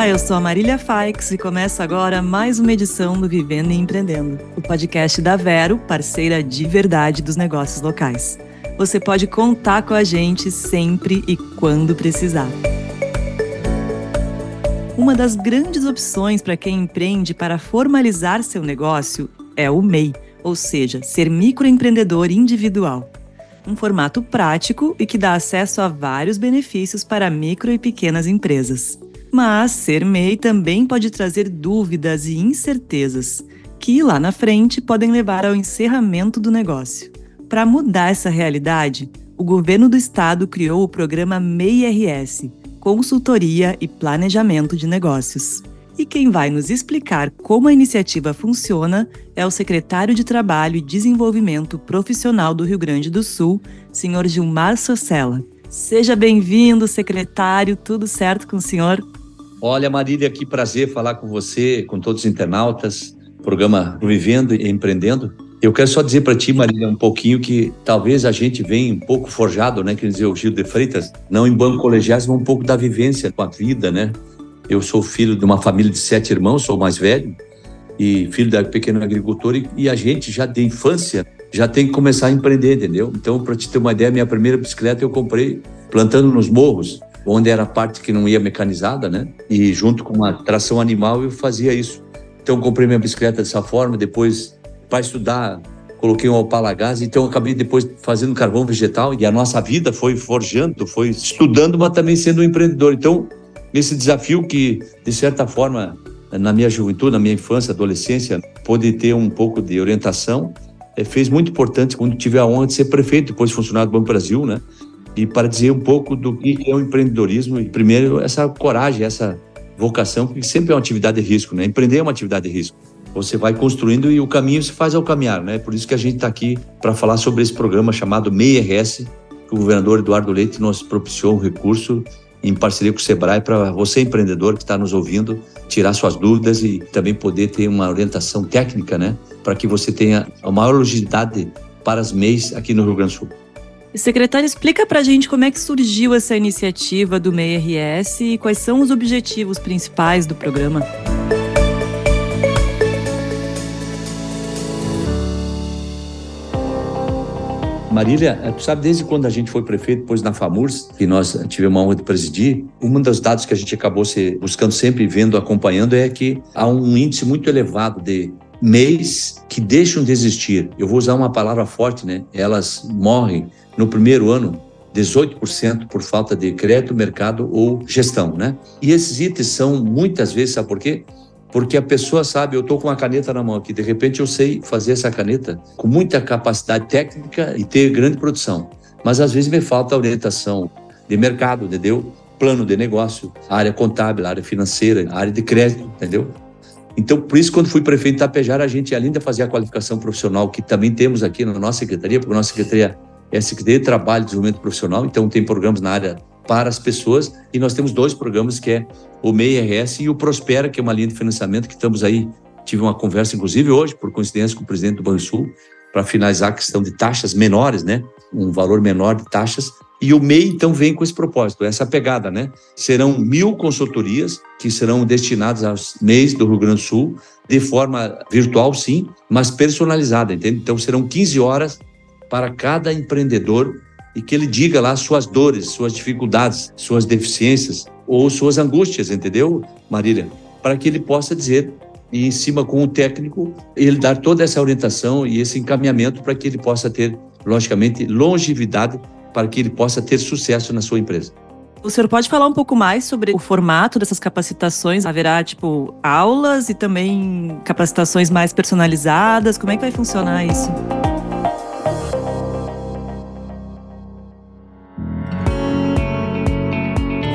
Olá, eu sou a Marília Faix e começa agora mais uma edição do Vivendo e Empreendendo, o podcast da Vero, parceira de verdade dos negócios locais. Você pode contar com a gente sempre e quando precisar. Uma das grandes opções para quem empreende para formalizar seu negócio é o MEI, ou seja, ser microempreendedor individual. Um formato prático e que dá acesso a vários benefícios para micro e pequenas empresas. Mas ser MEI também pode trazer dúvidas e incertezas, que lá na frente podem levar ao encerramento do negócio. Para mudar essa realidade, o governo do estado criou o programa MEI-RS, Consultoria e Planejamento de Negócios. E quem vai nos explicar como a iniciativa funciona é o secretário de Trabalho e Desenvolvimento Profissional do Rio Grande do Sul, senhor Gilmar Socella. Seja bem-vindo, secretário. Tudo certo com o senhor? Olha, Marília, que prazer falar com você, com todos os internautas, programa Vivendo e Empreendendo. Eu quero só dizer para ti, Marília, um pouquinho que talvez a gente venha um pouco forjado, né, quer dizer, o Gil de Freitas, não em banco colegiais, mas um pouco da vivência com a vida, né? Eu sou filho de uma família de sete irmãos, sou o mais velho, e filho da pequeno agricultor, e, e a gente já de infância já tem que começar a empreender, entendeu? Então, para te ter uma ideia, minha primeira bicicleta eu comprei plantando nos morros onde era a parte que não ia mecanizada, né? E junto com uma tração animal eu fazia isso. Então comprei minha bicicleta dessa forma, depois para estudar coloquei um Opala gás, então acabei depois fazendo carvão vegetal e a nossa vida foi forjando, foi estudando, mas também sendo um empreendedor. Então, esse desafio que, de certa forma, na minha juventude, na minha infância, adolescência, pôde ter um pouco de orientação, é, fez muito importante quando tive a honra de ser prefeito, depois funcionário do Banco Brasil, né? E para dizer um pouco do que é o empreendedorismo e primeiro essa coragem, essa vocação, porque sempre é uma atividade de risco, né? Empreender é uma atividade de risco. Você vai construindo e o caminho se faz ao caminhar, né? Por isso que a gente está aqui para falar sobre esse programa chamado MEI-RS, que o governador Eduardo Leite nos propiciou um recurso em parceria com o Sebrae para você empreendedor que está nos ouvindo tirar suas dúvidas e também poder ter uma orientação técnica, né? Para que você tenha a maior legitimidade para as MEIs aqui no Rio Grande do Sul. Secretário, explica para a gente como é que surgiu essa iniciativa do MEI-RS e quais são os objetivos principais do programa. Marília, eh, tu sabe, desde quando a gente foi prefeito, depois na FAMURS, que nós tivemos a honra de presidir, um dos dados que a gente acabou se buscando sempre, vendo, acompanhando, é que há um índice muito elevado de mês que deixam de existir. Eu vou usar uma palavra forte, né? Elas morrem no primeiro ano 18% por falta de crédito, mercado ou gestão, né? E esses itens são muitas vezes, sabe por quê? Porque a pessoa sabe, eu estou com uma caneta na mão aqui, de repente eu sei fazer essa caneta com muita capacidade técnica e ter grande produção. Mas às vezes me falta orientação de mercado, entendeu? Plano de negócio, área contábil, área financeira, área de crédito, entendeu? Então, por isso, quando fui prefeito de Tapejara, a gente, além de fazer a qualificação profissional, que também temos aqui na nossa secretaria, porque a nossa secretaria é a Secretaria de Trabalho e Desenvolvimento Profissional, então tem programas na área para as pessoas, e nós temos dois programas, que é o MEI-RS e o Prospera, que é uma linha de financiamento que estamos aí, tive uma conversa, inclusive, hoje, por coincidência, com o presidente do Banrisul, para finalizar a questão de taxas menores, né? Um valor menor de taxas e o MEI, então, vem com esse propósito, essa pegada, né? Serão mil consultorias que serão destinadas aos MEIs do Rio Grande do Sul, de forma virtual, sim, mas personalizada, entende? Então, serão 15 horas para cada empreendedor e que ele diga lá suas dores, suas dificuldades, suas deficiências ou suas angústias, entendeu, Marília? Para que ele possa dizer e em cima com o técnico, ele dar toda essa orientação e esse encaminhamento para que ele possa ter, logicamente, longevidade para que ele possa ter sucesso na sua empresa. O senhor pode falar um pouco mais sobre o formato dessas capacitações? Haverá, tipo, aulas e também capacitações mais personalizadas? Como é que vai funcionar isso?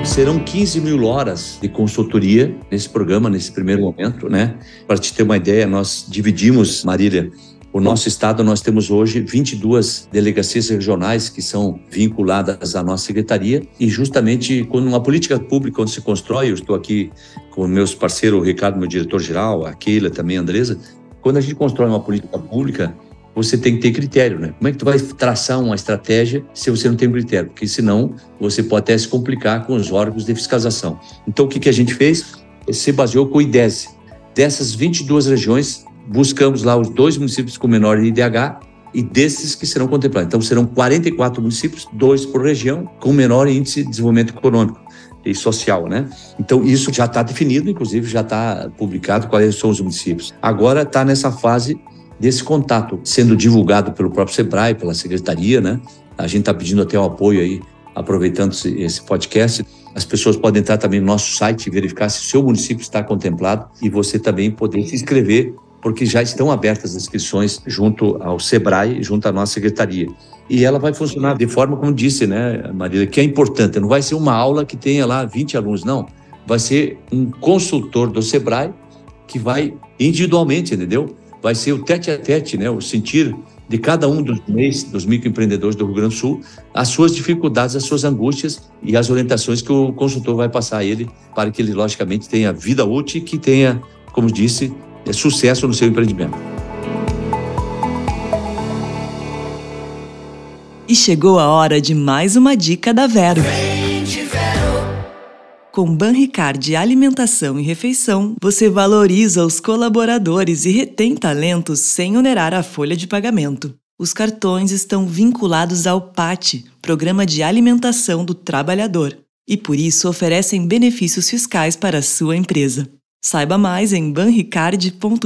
Serão 15 mil horas de consultoria nesse programa, nesse primeiro momento, né? Para te ter uma ideia, nós dividimos, Marília, o nosso estado, nós temos hoje 22 delegacias regionais que são vinculadas à nossa secretaria e justamente quando uma política pública, quando se constrói, eu estou aqui com meus parceiros, o Ricardo, meu diretor-geral, a Keila também, a Andresa, quando a gente constrói uma política pública, você tem que ter critério, né? Como é que tu vai traçar uma estratégia se você não tem critério? Porque senão você pode até se complicar com os órgãos de fiscalização. Então, o que, que a gente fez? se baseou com o IDESE. Dessas 22 regiões, buscamos lá os dois municípios com menor IDH e desses que serão contemplados. Então, serão 44 municípios, dois por região, com menor índice de desenvolvimento econômico e social, né? Então, isso já está definido, inclusive já está publicado quais são os municípios. Agora está nessa fase desse contato, sendo divulgado pelo próprio SEBRAE, pela Secretaria, né? A gente está pedindo até o apoio aí, aproveitando esse podcast. As pessoas podem entrar também no nosso site e verificar se o seu município está contemplado e você também poder se inscrever, porque já estão abertas as inscrições junto ao SEBRAE, junto à nossa secretaria. E ela vai funcionar de forma, como disse, né, Maria, que é importante. Não vai ser uma aula que tenha lá 20 alunos, não. Vai ser um consultor do SEBRAE que vai individualmente, entendeu? vai ser o tete a tete, né? o sentir de cada um dos mês dos microempreendedores do Rio Grande do Sul, as suas dificuldades, as suas angústias e as orientações que o consultor vai passar a ele para que ele, logicamente, tenha vida útil e que tenha, como disse, sucesso no seu empreendimento. E chegou a hora de mais uma dica da Vero. Com Banricard Alimentação e Refeição, você valoriza os colaboradores e retém talentos sem onerar a folha de pagamento. Os cartões estão vinculados ao PAT, Programa de Alimentação do Trabalhador, e por isso oferecem benefícios fiscais para a sua empresa. Saiba mais em banricard.com.br.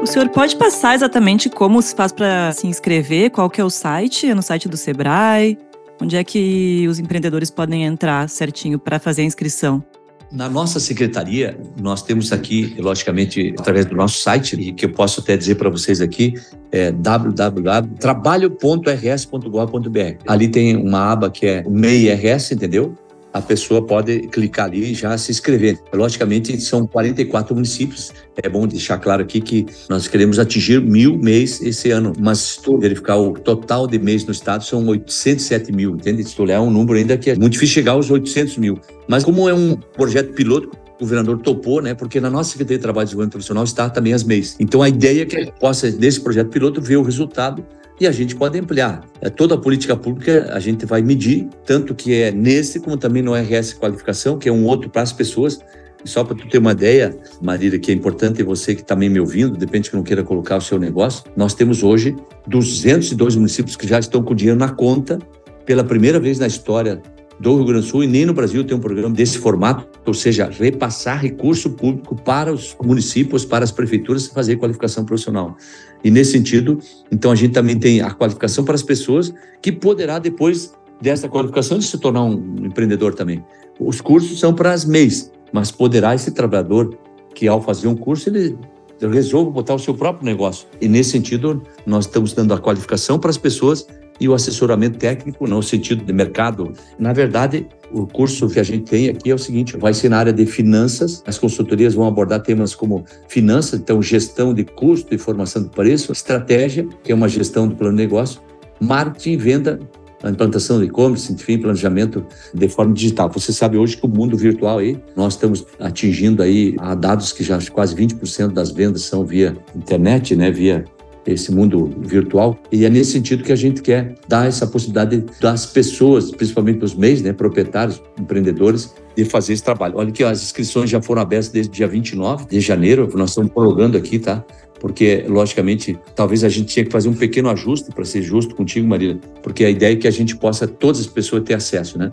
O senhor pode passar exatamente como se faz para se inscrever? Qual que é o site? É no site do Sebrae? Onde é que os empreendedores podem entrar certinho para fazer a inscrição? Na nossa secretaria, nós temos aqui, logicamente, através do nosso site, e que eu posso até dizer para vocês aqui, é www.trabalho.rs.gov.br. Ali tem uma aba que é MEI-RS, entendeu? A pessoa pode clicar ali e já se inscrever. Logicamente, são 44 municípios. É bom deixar claro aqui que nós queremos atingir mil mês esse ano, mas se tu verificar o total de mês no estado, são 807 mil, entende? Se tu olhar um número ainda que é muito difícil chegar aos 800 mil. Mas como é um projeto piloto, o governador topou, né? Porque na nossa Secretaria de Trabalho e Desenvolvimento Profissional está também as MEIs. Então a ideia é que possa, desse projeto piloto, ver o resultado e a gente pode ampliar. É, toda a política pública a gente vai medir, tanto que é nesse como também no RS Qualificação, que é um outro para as pessoas. Só para tu ter uma ideia, Marília, que é importante você que também me ouvindo, depende que não queira colocar o seu negócio, nós temos hoje 202 municípios que já estão com dinheiro na conta pela primeira vez na história do Rio Grande do Sul e nem no Brasil tem um programa desse formato, ou seja, repassar recurso público para os municípios, para as prefeituras fazer qualificação profissional. E nesse sentido, então a gente também tem a qualificação para as pessoas que poderá depois dessa qualificação se tornar um empreendedor também. Os cursos são para as MEIs, mas poderá esse trabalhador que ao fazer um curso ele resolve botar o seu próprio negócio. E nesse sentido, nós estamos dando a qualificação para as pessoas e o assessoramento técnico no sentido de mercado. Na verdade, o curso que a gente tem aqui é o seguinte: vai ser na área de finanças. As consultorias vão abordar temas como finanças, então gestão de custo e formação de preço, estratégia, que é uma gestão do plano de negócio, marketing, venda, a implantação do e-commerce, enfim, planejamento de forma digital. Você sabe hoje que o mundo virtual aí, nós estamos atingindo aí a dados que já quase 20% das vendas são via internet, né, via esse mundo virtual. E é nesse sentido que a gente quer dar essa possibilidade das pessoas, principalmente os meios, né, proprietários, empreendedores, de fazer esse trabalho. Olha que as inscrições já foram abertas desde dia 29 de janeiro, nós estamos prorrogando aqui, tá? Porque, logicamente, talvez a gente tinha que fazer um pequeno ajuste para ser justo contigo, Maria, porque a ideia é que a gente possa, todas as pessoas, ter acesso, né?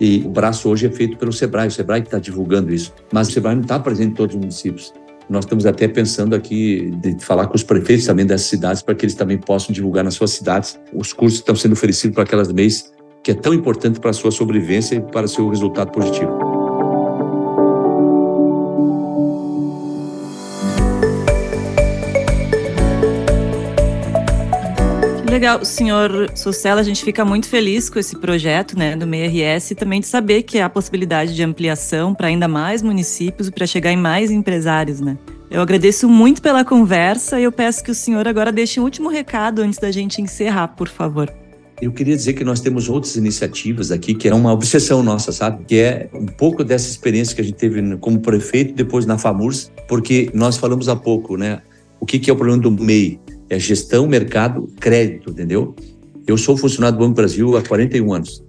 E o braço hoje é feito pelo Sebrae, o Sebrae que está divulgando isso. Mas o Sebrae não está presente em todos os municípios. Nós estamos até pensando aqui de falar com os prefeitos também dessas cidades para que eles também possam divulgar nas suas cidades os cursos que estão sendo oferecidos para aquelas MEIs, que é tão importante para a sua sobrevivência e para o seu resultado positivo. Legal, senhor Socella, a gente fica muito feliz com esse projeto né, do MERS e também de saber que há possibilidade de ampliação para ainda mais municípios para chegar em mais empresários, né? Eu agradeço muito pela conversa e eu peço que o senhor agora deixe um último recado antes da gente encerrar, por favor. Eu queria dizer que nós temos outras iniciativas aqui que é uma obsessão nossa, sabe? Que é um pouco dessa experiência que a gente teve como prefeito depois na FAMURS, porque nós falamos há pouco, né? O que, que é o problema do MEI? É gestão, mercado, crédito, entendeu? Eu sou funcionário do Banco Brasil há 41 anos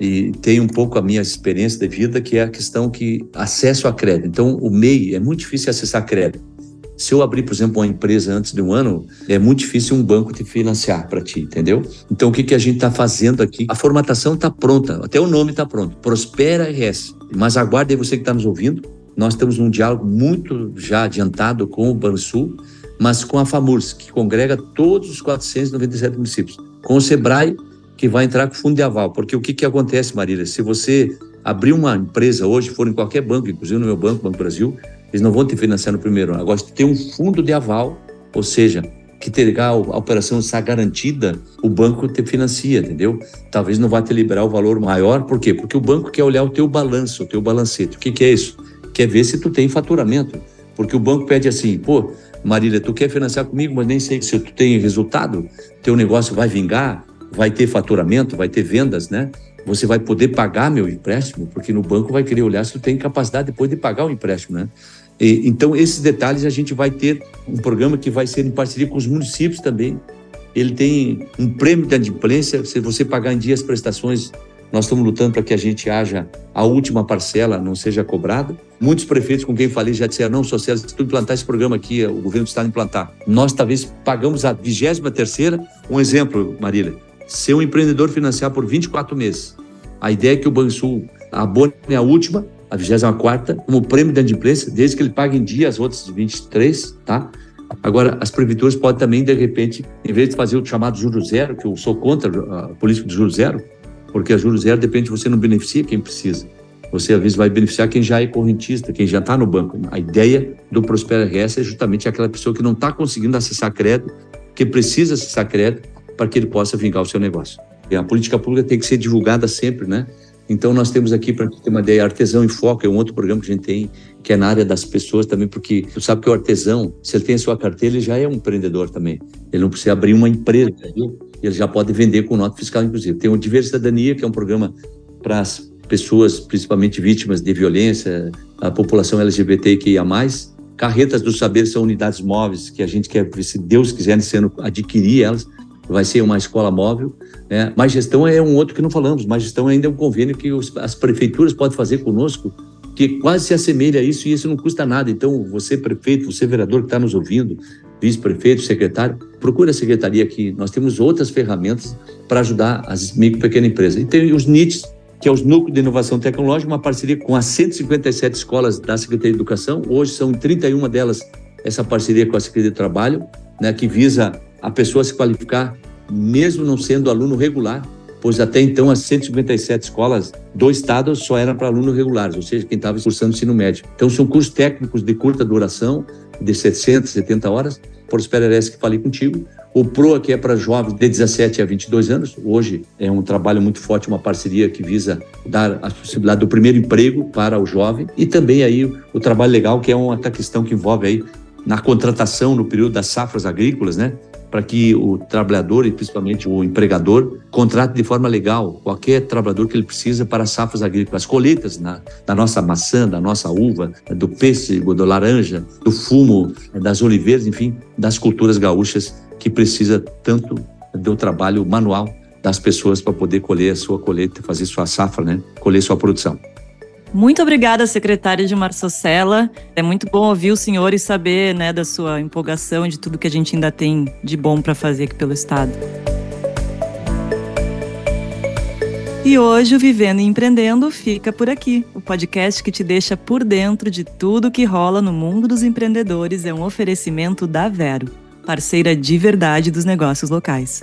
e tenho um pouco a minha experiência de vida, que é a questão que acesso a crédito. Então, o MEI é muito difícil acessar crédito. Se eu abrir, por exemplo, uma empresa antes de um ano, é muito difícil um banco te financiar para ti, entendeu? Então, o que, que a gente está fazendo aqui? A formatação está pronta, até o nome está pronto. Prospera RS. Mas aguarde aí você que está nos ouvindo. Nós temos um diálogo muito já adiantado com o Bansul, mas com a FAMURS, que congrega todos os 497 municípios. Com o SEBRAE, que vai entrar com fundo de aval. Porque o que, que acontece, Marília? Se você abrir uma empresa hoje, for em qualquer banco, inclusive no meu banco, Banco Brasil, eles não vão te financiar no primeiro ano. Agora, se tem um fundo de aval, ou seja, que terá a operação está garantida, o banco te financia, entendeu? Talvez não vá te liberar o valor maior, por quê? Porque o banco quer olhar o teu balanço, o teu balancete. O que, que é isso? Quer ver se tu tem faturamento. Porque o banco pede assim, pô, Marília, tu quer financiar comigo, mas nem sei se tu tem resultado, teu negócio vai vingar, vai ter faturamento, vai ter vendas, né? Você vai poder pagar meu empréstimo, porque no banco vai querer olhar se tu tem capacidade depois de pagar o empréstimo, né? E, então, esses detalhes a gente vai ter um programa que vai ser em parceria com os municípios também. Ele tem um prêmio de adimplência, se você pagar em dia as prestações, nós estamos lutando para que a gente haja a última parcela, não seja cobrada. Muitos prefeitos com quem falei já disseram, não, Sociedade, se tu implantar esse programa aqui, o governo está a implantar. Nós talvez pagamos a 23 terceira. Um exemplo, Marília, ser um empreendedor financiar por 24 meses. A ideia é que o Bansul abone a última a 24 como prêmio de adimplência, desde que ele pague em dia as outras 23, tá? Agora, as prefeituras podem também, de repente, em vez de fazer o chamado juro zero, que eu sou contra a política de juro zero, porque a juro zero, depende, você não beneficia quem precisa. Você, às vezes, vai beneficiar quem já é correntista, quem já está no banco. A ideia do Prospera RS é justamente aquela pessoa que não está conseguindo acessar crédito, que precisa acessar crédito para que ele possa vingar o seu negócio. E a política pública tem que ser divulgada sempre, né? Então, nós temos aqui, para ter uma ideia, Artesão em Foco é um outro programa que a gente tem, que é na área das pessoas também, porque tu sabe que o artesão, se ele tem a sua carteira, ele já é um empreendedor também. Ele não precisa abrir uma empresa, viu? Ele já pode vender com nota fiscal, inclusive. Tem o Diversidadania, que é um programa para as pessoas, principalmente vítimas de violência, a população LGBTQIA+. Carretas do Saber são unidades móveis que a gente quer, se Deus quiser, sendo adquirir elas vai ser uma escola móvel. Né? Má gestão é um outro que não falamos. Má gestão ainda é um convênio que os, as prefeituras podem fazer conosco, que quase se assemelha a isso e isso não custa nada. Então, você, prefeito, você, vereador que está nos ouvindo, vice-prefeito, secretário, procure a secretaria aqui. Nós temos outras ferramentas para ajudar as micro e pequenas empresas. E tem os NITs, que é os Núcleos de Inovação Tecnológica, uma parceria com as 157 escolas da Secretaria de Educação. Hoje são 31 delas essa parceria com a Secretaria de Trabalho, né, que visa a pessoa se qualificar, mesmo não sendo aluno regular, pois até então as 157 escolas do estado só eram para alunos regulares, ou seja, quem estava cursando ensino médio. Então são cursos técnicos de curta duração, de 60, 70 horas, por RS que falei contigo. O PROA, que é para jovens de 17 a 22 anos, hoje é um trabalho muito forte, uma parceria que visa dar a possibilidade do primeiro emprego para o jovem. E também aí o trabalho legal, que é uma questão que envolve aí na contratação no período das safras agrícolas, né? Para que o trabalhador e principalmente o empregador contrate de forma legal qualquer trabalhador que ele precisa para as safras agrícolas, as colheitas na, da nossa maçã, da nossa uva, do pêssego, do laranja, do fumo, das oliveiras, enfim, das culturas gaúchas que precisa tanto do trabalho manual das pessoas para poder colher a sua colheita, fazer sua safra, né? colher sua produção. Muito obrigada, secretária de Marçocela. É muito bom ouvir o senhor e saber né, da sua empolgação, de tudo que a gente ainda tem de bom para fazer aqui pelo Estado. E hoje o Vivendo e Empreendendo fica por aqui. O podcast que te deixa por dentro de tudo que rola no mundo dos empreendedores é um oferecimento da Vero, parceira de verdade dos negócios locais.